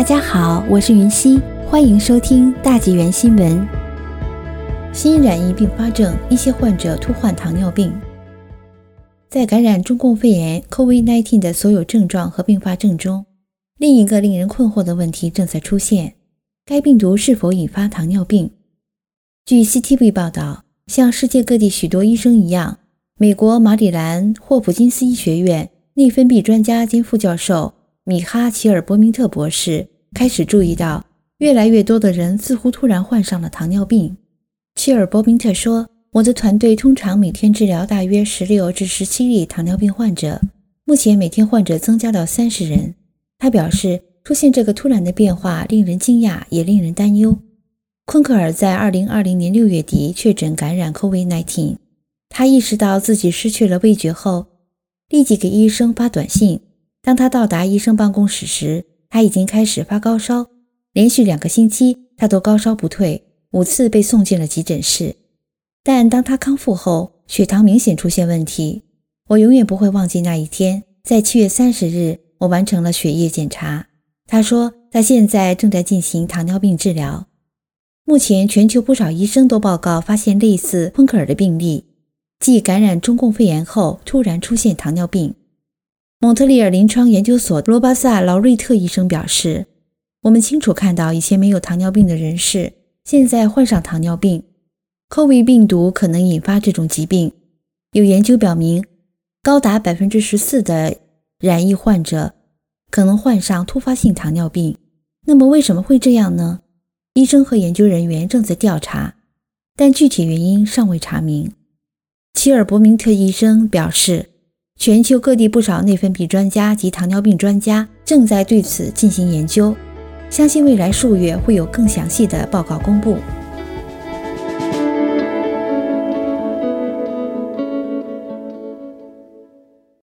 大家好，我是云溪，欢迎收听大纪元新闻。新染疫并发症，一些患者突患糖尿病。在感染中共肺炎 （COVID-19） 的所有症状和并发症中，另一个令人困惑的问题正在出现：该病毒是否引发糖尿病？据 CTV 报道，像世界各地许多医生一样，美国马里兰霍普金斯医学院内分泌专家兼副教授。米哈·齐尔伯明特博士开始注意到，越来越多的人似乎突然患上了糖尿病。切尔伯明特说：“我的团队通常每天治疗大约十六至十七例糖尿病患者，目前每天患者增加到三十人。”他表示，出现这个突然的变化令人惊讶，也令人担忧。昆克尔在二零二零年六月底确诊感染 COVID-19，他意识到自己失去了味觉后，立即给医生发短信。当他到达医生办公室时，他已经开始发高烧，连续两个星期他都高烧不退，五次被送进了急诊室。但当他康复后，血糖明显出现问题。我永远不会忘记那一天，在七月三十日，我完成了血液检查。他说他现在正在进行糖尿病治疗。目前，全球不少医生都报告发现类似昆克尔的病例，即感染中共肺炎后突然出现糖尿病。蒙特利尔临床研究所罗巴萨·劳瑞特医生表示：“我们清楚看到，以前没有糖尿病的人士现在患上糖尿病。COVID 病毒可能引发这种疾病。有研究表明，高达百分之十四的染疫患者可能患上突发性糖尿病。那么，为什么会这样呢？医生和研究人员正在调查，但具体原因尚未查明。”齐尔伯明特医生表示。全球各地不少内分泌专家及糖尿病专家正在对此进行研究，相信未来数月会有更详细的报告公布。